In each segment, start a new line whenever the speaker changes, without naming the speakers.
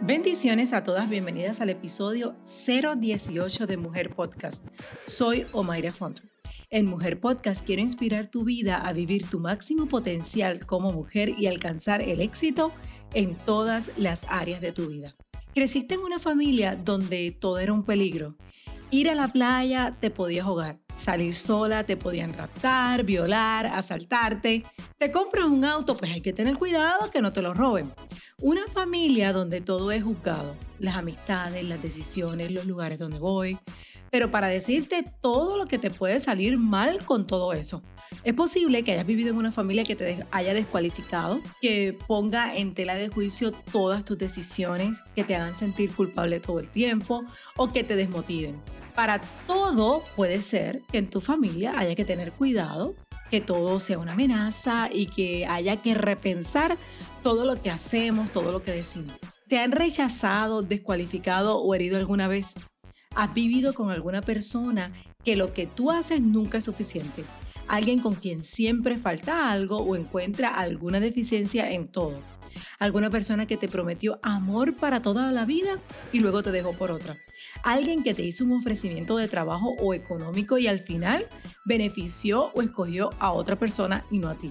Bendiciones a todas, bienvenidas al episodio 018 de Mujer Podcast. Soy Omaira Font. En Mujer Podcast quiero inspirar tu vida a vivir tu máximo potencial como mujer y alcanzar el éxito en todas las áreas de tu vida. Creciste en una familia donde todo era un peligro. Ir a la playa te podías ahogar, salir sola te podían raptar, violar, asaltarte. Te compras un auto, pues hay que tener cuidado que no te lo roben. Una familia donde todo es juzgado, las amistades, las decisiones, los lugares donde voy. Pero para decirte todo lo que te puede salir mal con todo eso. Es posible que hayas vivido en una familia que te haya descualificado, que ponga en tela de juicio todas tus decisiones, que te hagan sentir culpable todo el tiempo o que te desmotiven. Para todo puede ser que en tu familia haya que tener cuidado, que todo sea una amenaza y que haya que repensar todo lo que hacemos, todo lo que decimos. ¿Te han rechazado, descualificado o herido alguna vez? ¿Has vivido con alguna persona que lo que tú haces nunca es suficiente? Alguien con quien siempre falta algo o encuentra alguna deficiencia en todo. Alguna persona que te prometió amor para toda la vida y luego te dejó por otra. Alguien que te hizo un ofrecimiento de trabajo o económico y al final benefició o escogió a otra persona y no a ti.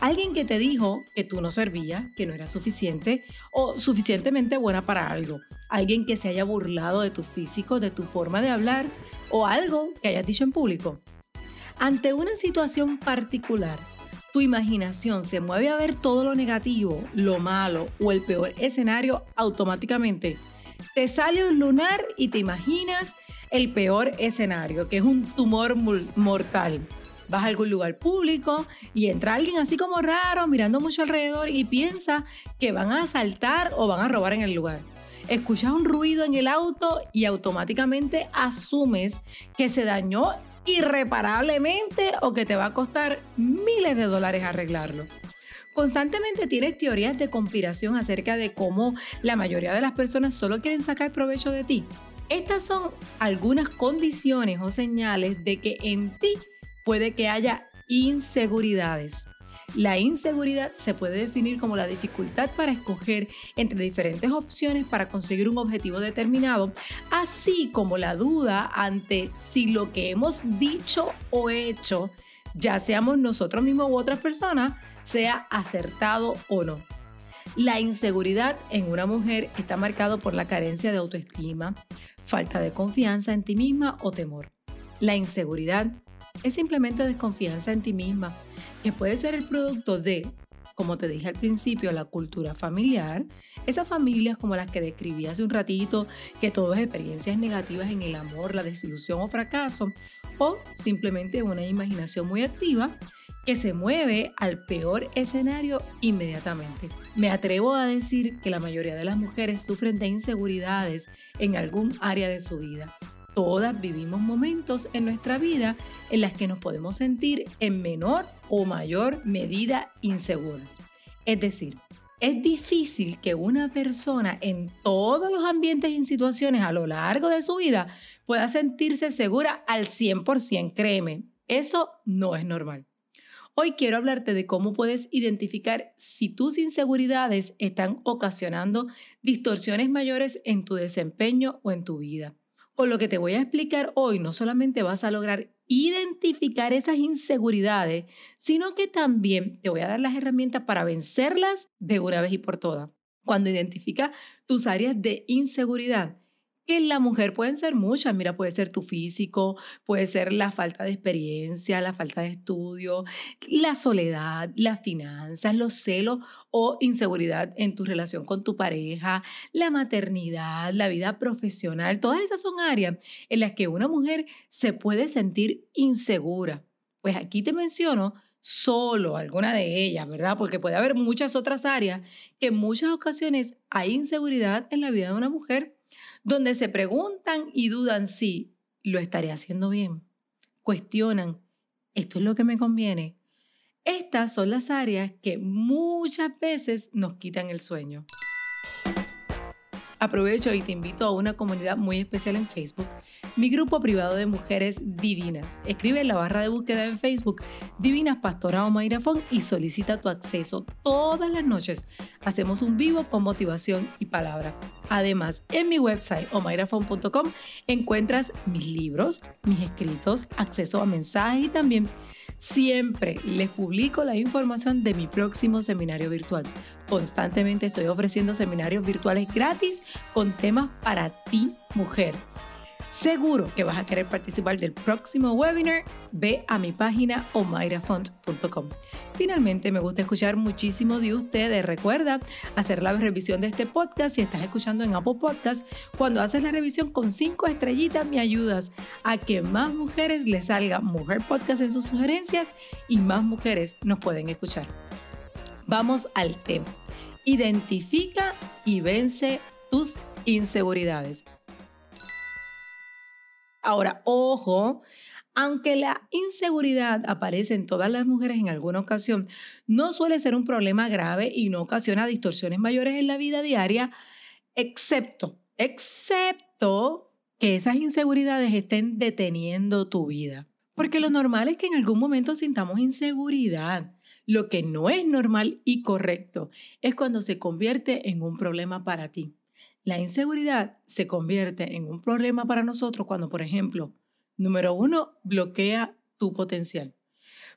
Alguien que te dijo que tú no servías, que no eras suficiente o suficientemente buena para algo. Alguien que se haya burlado de tu físico, de tu forma de hablar o algo que hayas dicho en público. Ante una situación particular, tu imaginación se mueve a ver todo lo negativo, lo malo o el peor escenario automáticamente. Te sale un lunar y te imaginas el peor escenario, que es un tumor mortal vas a algún lugar público y entra alguien así como raro, mirando mucho alrededor y piensa que van a asaltar o van a robar en el lugar. Escuchas un ruido en el auto y automáticamente asumes que se dañó irreparablemente o que te va a costar miles de dólares arreglarlo. Constantemente tienes teorías de conspiración acerca de cómo la mayoría de las personas solo quieren sacar provecho de ti. Estas son algunas condiciones o señales de que en ti puede que haya inseguridades. La inseguridad se puede definir como la dificultad para escoger entre diferentes opciones para conseguir un objetivo determinado, así como la duda ante si lo que hemos dicho o hecho, ya seamos nosotros mismos u otras personas, sea acertado o no. La inseguridad en una mujer está marcado por la carencia de autoestima, falta de confianza en ti misma o temor. La inseguridad es simplemente desconfianza en ti misma, que puede ser el producto de, como te dije al principio, la cultura familiar, esas familias como las que describí hace un ratito, que todo experiencias negativas en el amor, la desilusión o fracaso, o simplemente una imaginación muy activa que se mueve al peor escenario inmediatamente. Me atrevo a decir que la mayoría de las mujeres sufren de inseguridades en algún área de su vida Todas vivimos momentos en nuestra vida en las que nos podemos sentir en menor o mayor medida inseguras. Es decir, es difícil que una persona en todos los ambientes y situaciones a lo largo de su vida pueda sentirse segura al 100%, créeme, eso no es normal. Hoy quiero hablarte de cómo puedes identificar si tus inseguridades están ocasionando distorsiones mayores en tu desempeño o en tu vida. Con lo que te voy a explicar hoy, no solamente vas a lograr identificar esas inseguridades, sino que también te voy a dar las herramientas para vencerlas de una vez y por todas. Cuando identificas tus áreas de inseguridad, que la mujer pueden ser muchas. Mira, puede ser tu físico, puede ser la falta de experiencia, la falta de estudio, la soledad, las finanzas, los celos o inseguridad en tu relación con tu pareja, la maternidad, la vida profesional. Todas esas son áreas en las que una mujer se puede sentir insegura. Pues aquí te menciono solo alguna de ellas, ¿verdad? Porque puede haber muchas otras áreas que en muchas ocasiones hay inseguridad en la vida de una mujer donde se preguntan y dudan si lo estaré haciendo bien. Cuestionan, ¿esto es lo que me conviene? Estas son las áreas que muchas veces nos quitan el sueño. Aprovecho y te invito a una comunidad muy especial en Facebook, mi grupo privado de mujeres divinas. Escribe en la barra de búsqueda en Facebook Divinas Pastora o y solicita tu acceso todas las noches. Hacemos un vivo con motivación y palabra. Además, en mi website omairafon.com encuentras mis libros, mis escritos, acceso a mensajes y también Siempre les publico la información de mi próximo seminario virtual. Constantemente estoy ofreciendo seminarios virtuales gratis con temas para ti, mujer. Seguro que vas a querer participar del próximo webinar. Ve a mi página omairafont.com. Finalmente, me gusta escuchar muchísimo de ustedes. Recuerda hacer la revisión de este podcast si estás escuchando en Apple Podcast. Cuando haces la revisión con cinco estrellitas, me ayudas a que más mujeres les salga Mujer Podcast en sus sugerencias y más mujeres nos pueden escuchar. Vamos al tema. Identifica y vence tus inseguridades. Ahora, ojo, aunque la inseguridad aparece en todas las mujeres en alguna ocasión, no suele ser un problema grave y no ocasiona distorsiones mayores en la vida diaria, excepto, excepto que esas inseguridades estén deteniendo tu vida. Porque lo normal es que en algún momento sintamos inseguridad. Lo que no es normal y correcto es cuando se convierte en un problema para ti. La inseguridad se convierte en un problema para nosotros cuando, por ejemplo, Número uno, bloquea tu potencial.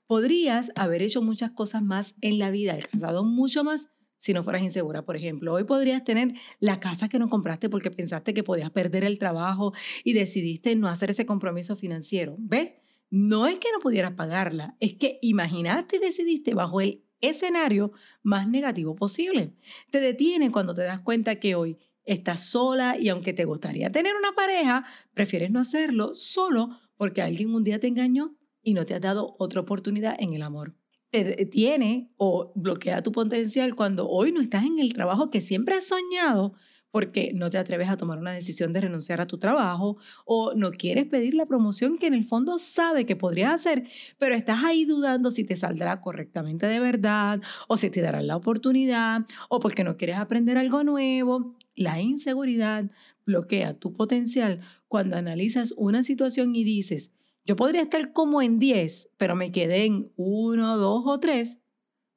Podrías haber hecho muchas cosas más en la vida, alcanzado mucho más si no fueras insegura. Por ejemplo, hoy podrías tener la casa que no compraste porque pensaste que podías perder el trabajo y decidiste no hacer ese compromiso financiero. ¿Ves? No es que no pudieras pagarla, es que imaginaste y decidiste bajo el escenario más negativo posible. Te detiene cuando te das cuenta que hoy estás sola y aunque te gustaría tener una pareja, prefieres no hacerlo solo porque alguien un día te engañó y no te ha dado otra oportunidad en el amor. Te detiene o bloquea tu potencial cuando hoy no estás en el trabajo que siempre has soñado porque no te atreves a tomar una decisión de renunciar a tu trabajo o no quieres pedir la promoción que en el fondo sabe que podrías hacer, pero estás ahí dudando si te saldrá correctamente de verdad o si te darán la oportunidad o porque no quieres aprender algo nuevo. La inseguridad bloquea tu potencial cuando analizas una situación y dices, yo podría estar como en 10, pero me quedé en 1, 2 o 3.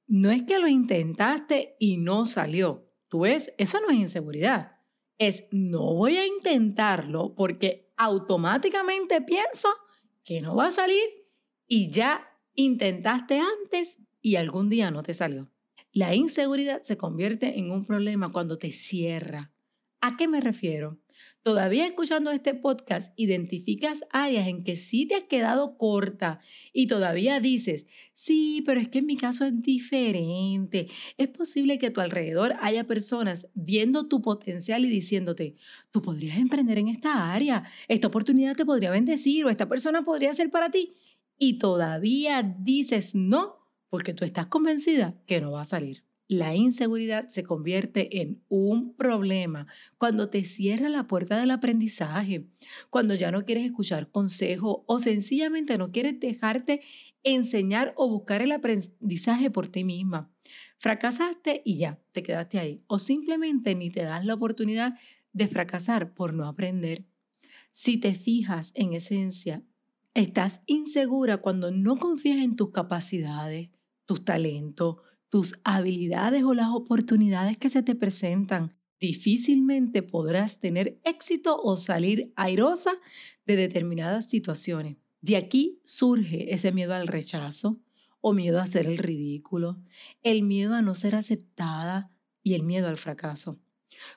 No es que lo intentaste y no salió. Tú ves, eso no es inseguridad. Es no voy a intentarlo porque automáticamente pienso que no va a salir y ya intentaste antes y algún día no te salió. La inseguridad se convierte en un problema cuando te cierra. ¿A qué me refiero? Todavía escuchando este podcast, identificas áreas en que sí te has quedado corta y todavía dices, sí, pero es que en mi caso es diferente. Es posible que a tu alrededor haya personas viendo tu potencial y diciéndote, tú podrías emprender en esta área, esta oportunidad te podría bendecir o esta persona podría ser para ti. Y todavía dices no porque tú estás convencida que no va a salir. La inseguridad se convierte en un problema cuando te cierra la puerta del aprendizaje, cuando ya no quieres escuchar consejo o sencillamente no quieres dejarte enseñar o buscar el aprendizaje por ti misma. Fracasaste y ya, te quedaste ahí. O simplemente ni te das la oportunidad de fracasar por no aprender. Si te fijas en esencia, estás insegura cuando no confías en tus capacidades, tus talentos, tus habilidades o las oportunidades que se te presentan. Difícilmente podrás tener éxito o salir airosa de determinadas situaciones. De aquí surge ese miedo al rechazo o miedo a hacer el ridículo, el miedo a no ser aceptada y el miedo al fracaso.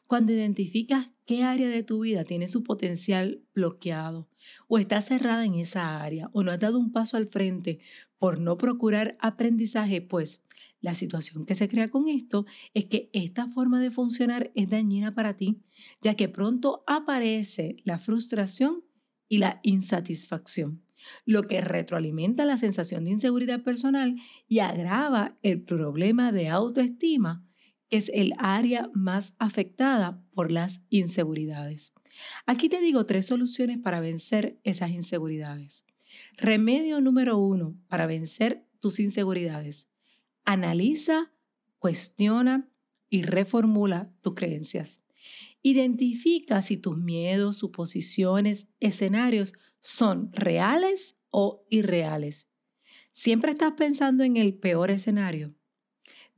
Cuando identificas qué área de tu vida tiene su potencial bloqueado o está cerrada en esa área o no has dado un paso al frente por no procurar aprendizaje, pues la situación que se crea con esto es que esta forma de funcionar es dañina para ti, ya que pronto aparece la frustración y la insatisfacción, lo que retroalimenta la sensación de inseguridad personal y agrava el problema de autoestima que es el área más afectada por las inseguridades. Aquí te digo tres soluciones para vencer esas inseguridades. Remedio número uno para vencer tus inseguridades. Analiza, cuestiona y reformula tus creencias. Identifica si tus miedos, suposiciones, escenarios son reales o irreales. Siempre estás pensando en el peor escenario.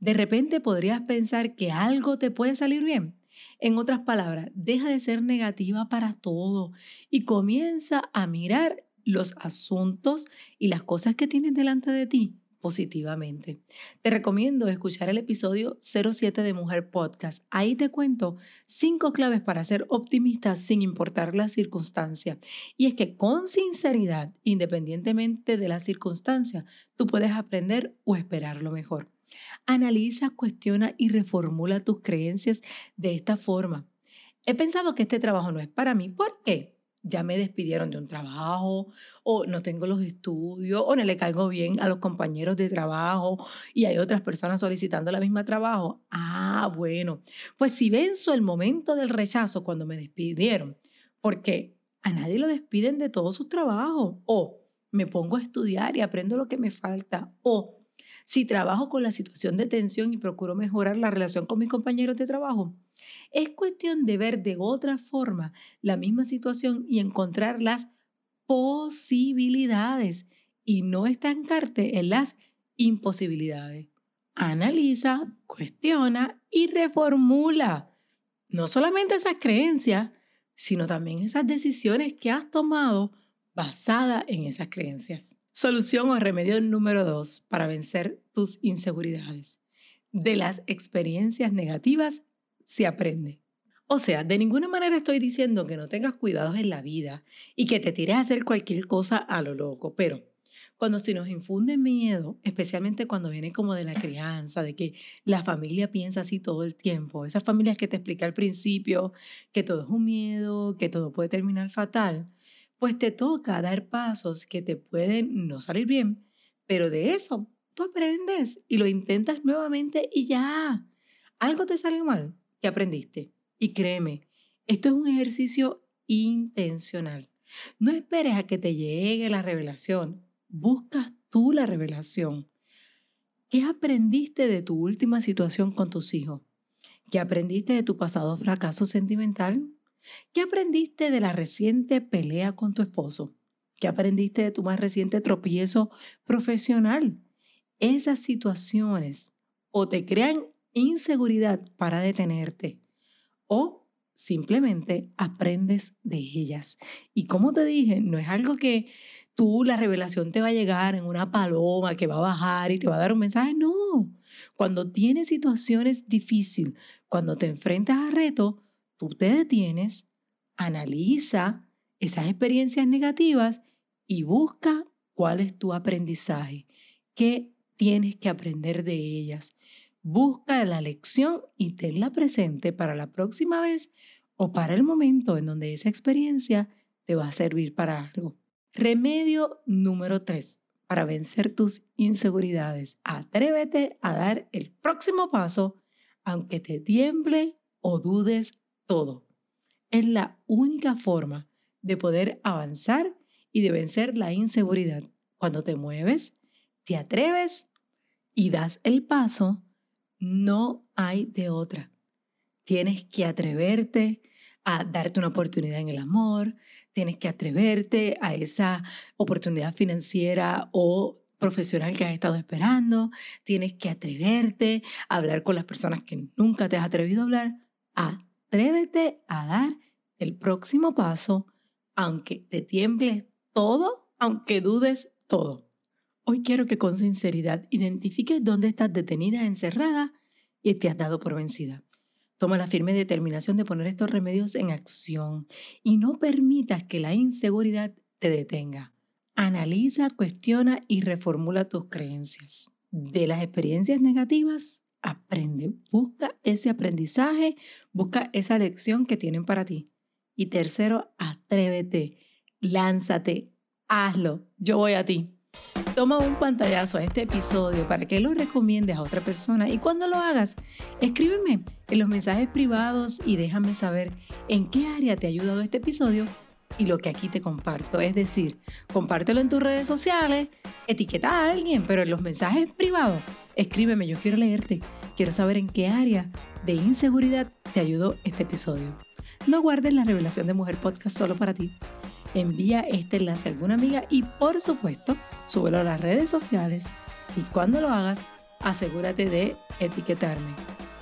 De repente podrías pensar que algo te puede salir bien. En otras palabras, deja de ser negativa para todo y comienza a mirar los asuntos y las cosas que tienes delante de ti positivamente. Te recomiendo escuchar el episodio 07 de Mujer Podcast. Ahí te cuento cinco claves para ser optimista sin importar la circunstancia. Y es que con sinceridad, independientemente de la circunstancia, tú puedes aprender o esperar lo mejor. Analiza, cuestiona y reformula tus creencias de esta forma. He pensado que este trabajo no es para mí. ¿Por qué? Ya me despidieron de un trabajo, o no tengo los estudios, o no le caigo bien a los compañeros de trabajo y hay otras personas solicitando la misma trabajo. Ah, bueno, pues si venzo el momento del rechazo cuando me despidieron, porque a nadie lo despiden de todos sus trabajos, o me pongo a estudiar y aprendo lo que me falta, o si trabajo con la situación de tensión y procuro mejorar la relación con mis compañeros de trabajo, es cuestión de ver de otra forma la misma situación y encontrar las posibilidades y no estancarte en las imposibilidades. Analiza, cuestiona y reformula no solamente esas creencias, sino también esas decisiones que has tomado basadas en esas creencias. Solución o remedio número dos para vencer tus inseguridades. De las experiencias negativas se aprende. O sea, de ninguna manera estoy diciendo que no tengas cuidados en la vida y que te tires a hacer cualquier cosa a lo loco, pero cuando se nos infunde miedo, especialmente cuando viene como de la crianza, de que la familia piensa así todo el tiempo, esas familias que te expliqué al principio, que todo es un miedo, que todo puede terminar fatal, pues te toca dar pasos que te pueden no salir bien, pero de eso tú aprendes y lo intentas nuevamente y ya. Algo te salió mal, que aprendiste. Y créeme, esto es un ejercicio intencional. No esperes a que te llegue la revelación. Buscas tú la revelación. ¿Qué aprendiste de tu última situación con tus hijos? ¿Qué aprendiste de tu pasado fracaso sentimental? ¿Qué aprendiste de la reciente pelea con tu esposo? ¿Qué aprendiste de tu más reciente tropiezo profesional? Esas situaciones o te crean inseguridad para detenerte o simplemente aprendes de ellas. Y como te dije, no es algo que tú la revelación te va a llegar en una paloma que va a bajar y te va a dar un mensaje, no. Cuando tienes situaciones difíciles, cuando te enfrentas a retos, tú te detienes, analiza esas experiencias negativas y busca cuál es tu aprendizaje, qué tienes que aprender de ellas. Busca la lección y tenla presente para la próxima vez o para el momento en donde esa experiencia te va a servir para algo. Remedio número 3 para vencer tus inseguridades. Atrévete a dar el próximo paso aunque te tiemble o dudes todo. Es la única forma de poder avanzar y de vencer la inseguridad. Cuando te mueves, te atreves y das el paso, no hay de otra. Tienes que atreverte a darte una oportunidad en el amor, tienes que atreverte a esa oportunidad financiera o profesional que has estado esperando, tienes que atreverte a hablar con las personas que nunca te has atrevido a hablar. Atrévete a dar el próximo paso, aunque te tiembles todo, aunque dudes todo. Hoy quiero que con sinceridad identifiques dónde estás detenida, encerrada y te has dado por vencida. Toma la firme determinación de poner estos remedios en acción y no permitas que la inseguridad te detenga. Analiza, cuestiona y reformula tus creencias. De las experiencias negativas, aprende. Busca ese aprendizaje, busca esa lección que tienen para ti. Y tercero, atrévete, lánzate, hazlo. Yo voy a ti. Toma un pantallazo a este episodio para que lo recomiendes a otra persona y cuando lo hagas, escríbeme en los mensajes privados y déjame saber en qué área te ha ayudado este episodio y lo que aquí te comparto. Es decir, compártelo en tus redes sociales, etiqueta a alguien, pero en los mensajes privados, escríbeme, yo quiero leerte, quiero saber en qué área de inseguridad te ayudó este episodio. No guardes la revelación de Mujer Podcast solo para ti. Envía este enlace a alguna amiga y por supuesto, súbelo a las redes sociales y cuando lo hagas, asegúrate de etiquetarme.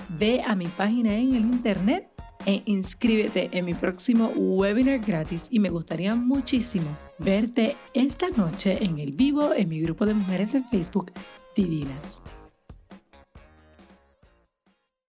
Ve a mi página en el internet e inscríbete en mi próximo webinar gratis y me gustaría muchísimo verte esta noche en el vivo en mi grupo de mujeres en Facebook Divinas.